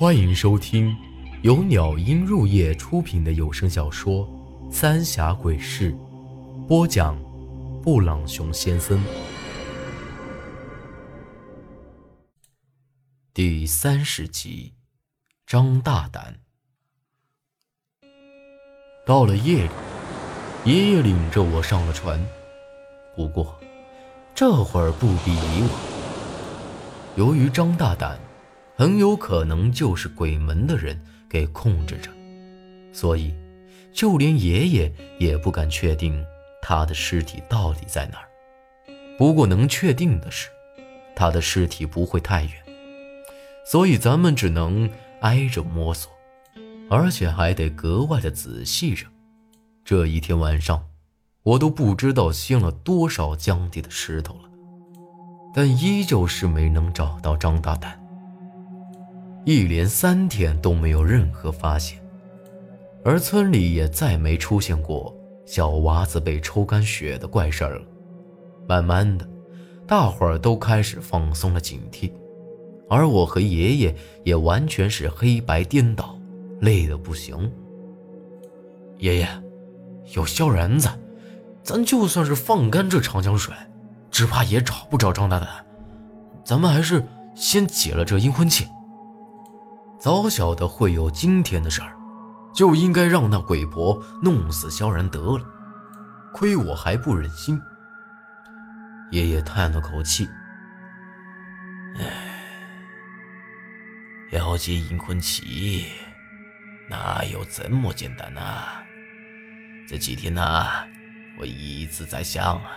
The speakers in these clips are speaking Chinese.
欢迎收听由鸟音入夜出品的有声小说《三峡鬼事》，播讲：布朗熊先生。第三十集，张大胆。到了夜里，爷爷领着我上了船。不过，这会儿不比以往。由于张大胆。很有可能就是鬼门的人给控制着，所以就连爷爷也不敢确定他的尸体到底在哪儿。不过能确定的是，他的尸体不会太远，所以咱们只能挨着摸索，而且还得格外的仔细着。这一天晚上，我都不知道掀了多少江底的石头了，但依旧是没能找到张大胆。一连三天都没有任何发现，而村里也再没出现过小娃子被抽干血的怪事儿了。慢慢的，大伙儿都开始放松了警惕，而我和爷爷也完全是黑白颠倒，累得不行。爷爷，有萧然在，咱就算是放干这长江水，只怕也找不着张大胆。咱们还是先解了这阴婚契。早晓得会有今天的事儿，就应该让那鬼婆弄死萧然得了。亏我还不忍心。爷爷叹了口气：“唉，要结银婚契，哪有这么简单呐？这几天呐，我一直在想啊，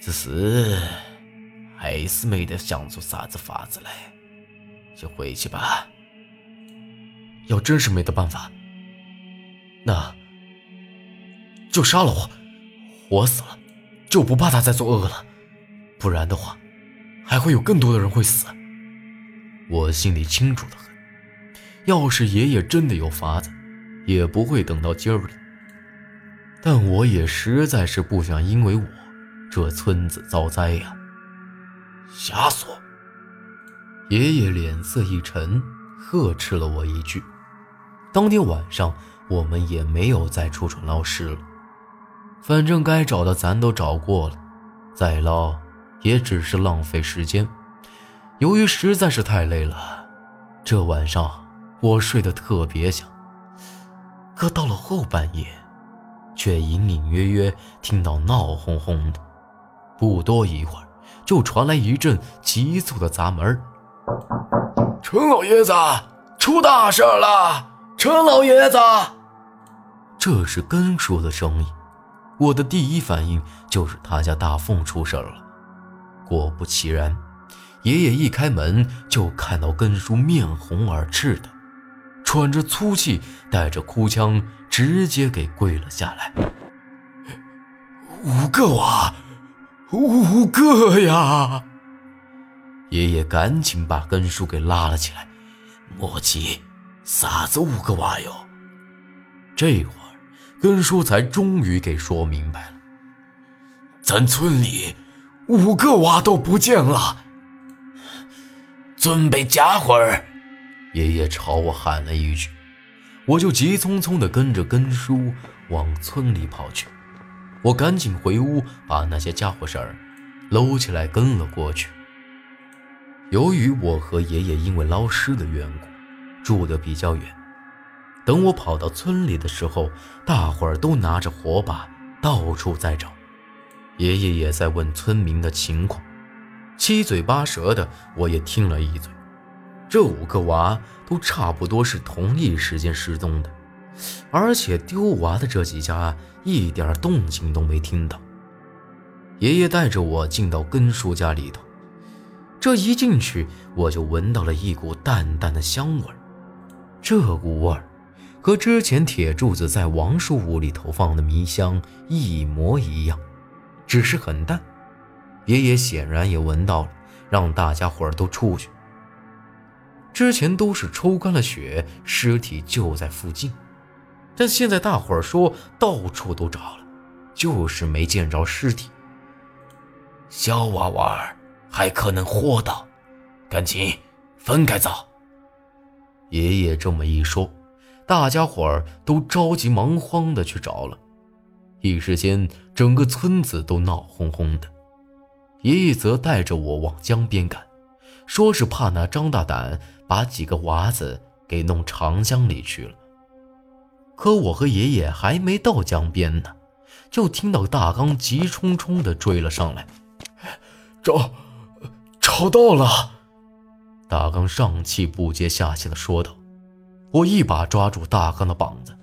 只是还是没得想出啥子法子来。”就回去吧。要真是没得办法，那就杀了我，我死了就不怕他再作恶了。不然的话，还会有更多的人会死。我心里清楚的很。要是爷爷真的有法子，也不会等到今儿了。但我也实在是不想因为我这村子遭灾呀。瞎说。爷爷脸色一沉，呵斥了我一句。当天晚上，我们也没有再出船捞尸了。反正该找的咱都找过了，再捞也只是浪费时间。由于实在是太累了，这晚上我睡得特别香。可到了后半夜，却隐隐约约听到闹哄哄的。不多一会儿，就传来一阵急促的砸门。陈老爷子，出大事了！陈老爷子，这是根叔的声音。我的第一反应就是他家大凤出事了。果不其然，爷爷一开门就看到根叔面红耳赤的，喘着粗气，带着哭腔，直接给跪了下来。五个娃，五个呀！爷爷赶紧把根叔给拉了起来，莫急，啥子五个娃哟？这会儿根叔才终于给说明白了，咱村里五个娃都不见了，准备家伙儿！爷爷朝我喊了一句，我就急匆匆地跟着根叔往村里跑去。我赶紧回屋把那些家伙事儿搂起来跟了过去。由于我和爷爷因为捞尸的缘故，住的比较远。等我跑到村里的时候，大伙儿都拿着火把到处在找，爷爷也在问村民的情况，七嘴八舌的，我也听了一嘴。这五个娃都差不多是同一时间失踪的，而且丢娃的这几家一点动静都没听到。爷爷带着我进到根叔家里头。这一进去，我就闻到了一股淡淡的香味这股味儿和之前铁柱子在王叔屋里头放的迷香一模一样，只是很淡。爷爷显然也闻到了，让大家伙儿都出去。之前都是抽干了血，尸体就在附近，但现在大伙儿说到处都找了，就是没见着尸体。小娃娃儿。还可能活到，赶紧分开走。爷爷这么一说，大家伙儿都着急忙慌的去找了，一时间整个村子都闹哄哄的。爷爷则带着我往江边赶，说是怕那张大胆把几个娃子给弄长江里去了。可我和爷爷还没到江边呢，就听到大刚急冲冲的追了上来，找，找到了！大刚上气不接下气的说道。我一把抓住大刚的膀子，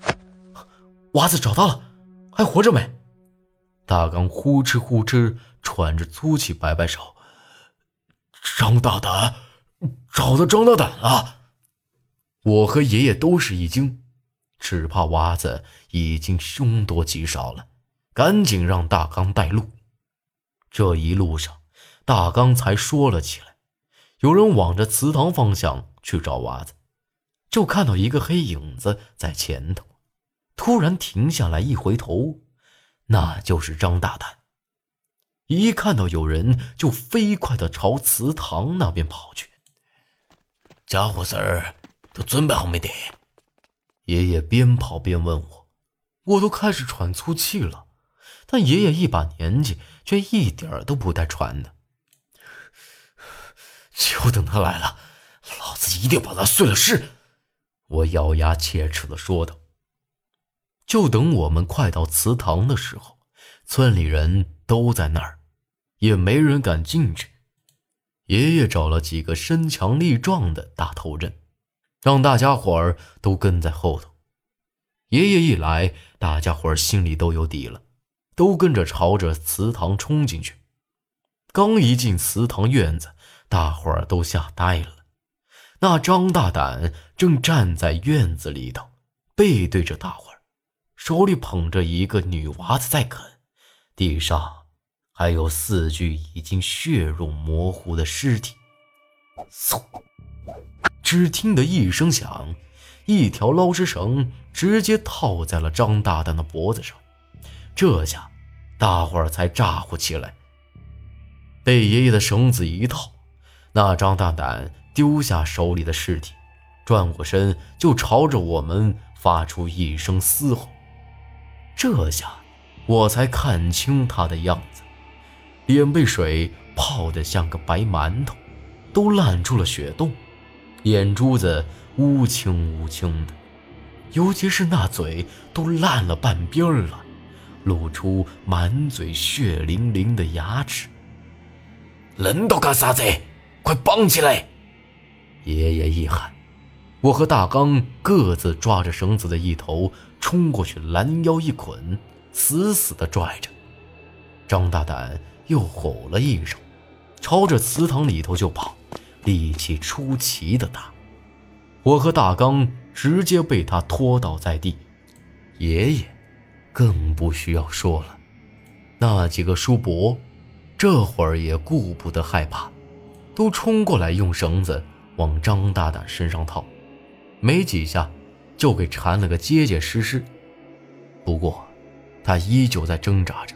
娃子找到了，还活着没？大刚呼哧呼哧喘着粗气，摆摆手：“张大胆，找到张大胆了！”我和爷爷都是一惊。只怕娃子已经凶多吉少了，赶紧让大刚带路。这一路上，大刚才说了起来，有人往着祠堂方向去找娃子，就看到一个黑影子在前头，突然停下来，一回头，那就是张大胆。一看到有人，就飞快地朝祠堂那边跑去。家伙事儿都准备好没得？爷爷边跑边问我，我都开始喘粗气了，但爷爷一把年纪却一点都不带喘的。就等他来了，老子一定把他碎了尸！我咬牙切齿的说道。就等我们快到祠堂的时候，村里人都在那儿，也没人敢进去。爷爷找了几个身强力壮的大头人。让大家伙儿都跟在后头。爷爷一来，大家伙儿心里都有底了，都跟着朝着祠堂冲进去。刚一进祠堂院子，大伙儿都吓呆了。那张大胆正站在院子里头，背对着大伙儿，手里捧着一个女娃子在啃，地上还有四具已经血肉模糊的尸体。嗖！只听得一声响，一条捞尸绳直接套在了张大胆的脖子上。这下，大伙儿才咋呼起来。被爷爷的绳子一套，那张大胆丢下手里的尸体，转过身就朝着我们发出一声嘶吼。这下，我才看清他的样子，脸被水泡得像个白馒头，都烂出了血洞。眼珠子乌青乌青的，尤其是那嘴都烂了半边了，露出满嘴血淋淋的牙齿。愣到干啥子？快绑起来！爷爷一喊，我和大刚各自抓着绳子的一头冲过去，拦腰一捆，死死地拽着。张大胆又吼了一声，朝着祠堂里头就跑。力气出奇的大，我和大刚直接被他拖倒在地。爷爷更不需要说了，那几个叔伯这会儿也顾不得害怕，都冲过来用绳子往张大胆身上套，没几下就给缠了个结结实实。不过他依旧在挣扎着，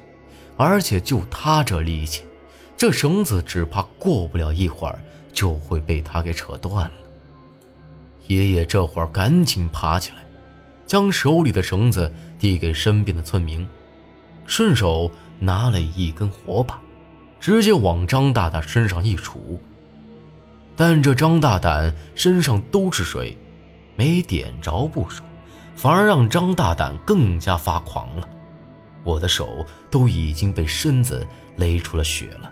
而且就他这力气，这绳子只怕过不了一会儿。就会被他给扯断了。爷爷这会儿赶紧爬起来，将手里的绳子递给身边的村民，顺手拿了一根火把，直接往张大胆身上一杵。但这张大胆身上都是水，没点着不说，反而让张大胆更加发狂了。我的手都已经被身子勒出了血了。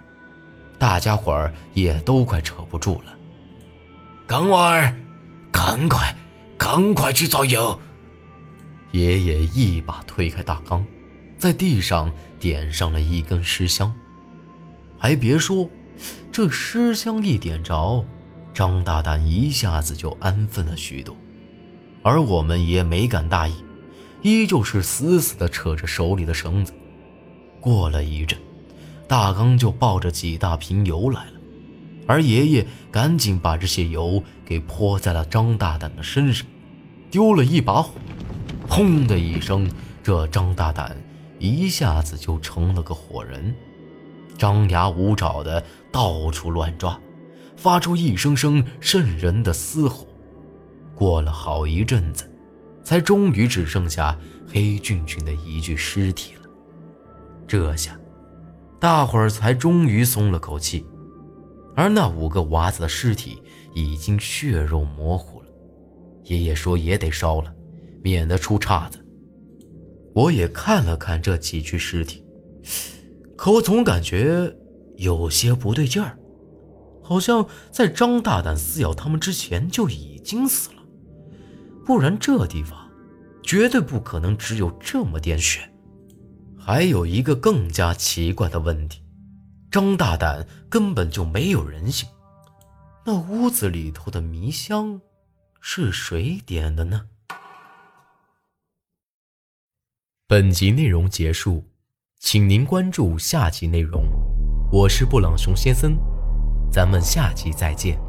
大家伙儿也都快扯不住了，刚儿，赶快，赶快去找油！爷爷一把推开大缸，在地上点上了一根尸香。还别说，这尸香一点着，张大胆一下子就安分了许多。而我们也没敢大意，依旧是死死地扯着手里的绳子。过了一阵。大刚就抱着几大瓶油来了，而爷爷赶紧把这些油给泼在了张大胆的身上，丢了一把火，轰的一声，这张大胆一下子就成了个火人，张牙舞爪的到处乱抓，发出一声声瘆人的嘶吼。过了好一阵子，才终于只剩下黑俊俊的一具尸体了。这下，大伙儿才终于松了口气。而那五个娃子的尸体已经血肉模糊了，爷爷说也得烧了，免得出岔子。我也看了看这几具尸体，可我总感觉有些不对劲儿，好像在张大胆撕咬他们之前就已经死了，不然这地方绝对不可能只有这么点血。还有一个更加奇怪的问题。张大胆根本就没有人性，那屋子里头的迷香是谁点的呢？本集内容结束，请您关注下集内容。我是布朗熊先生，咱们下集再见。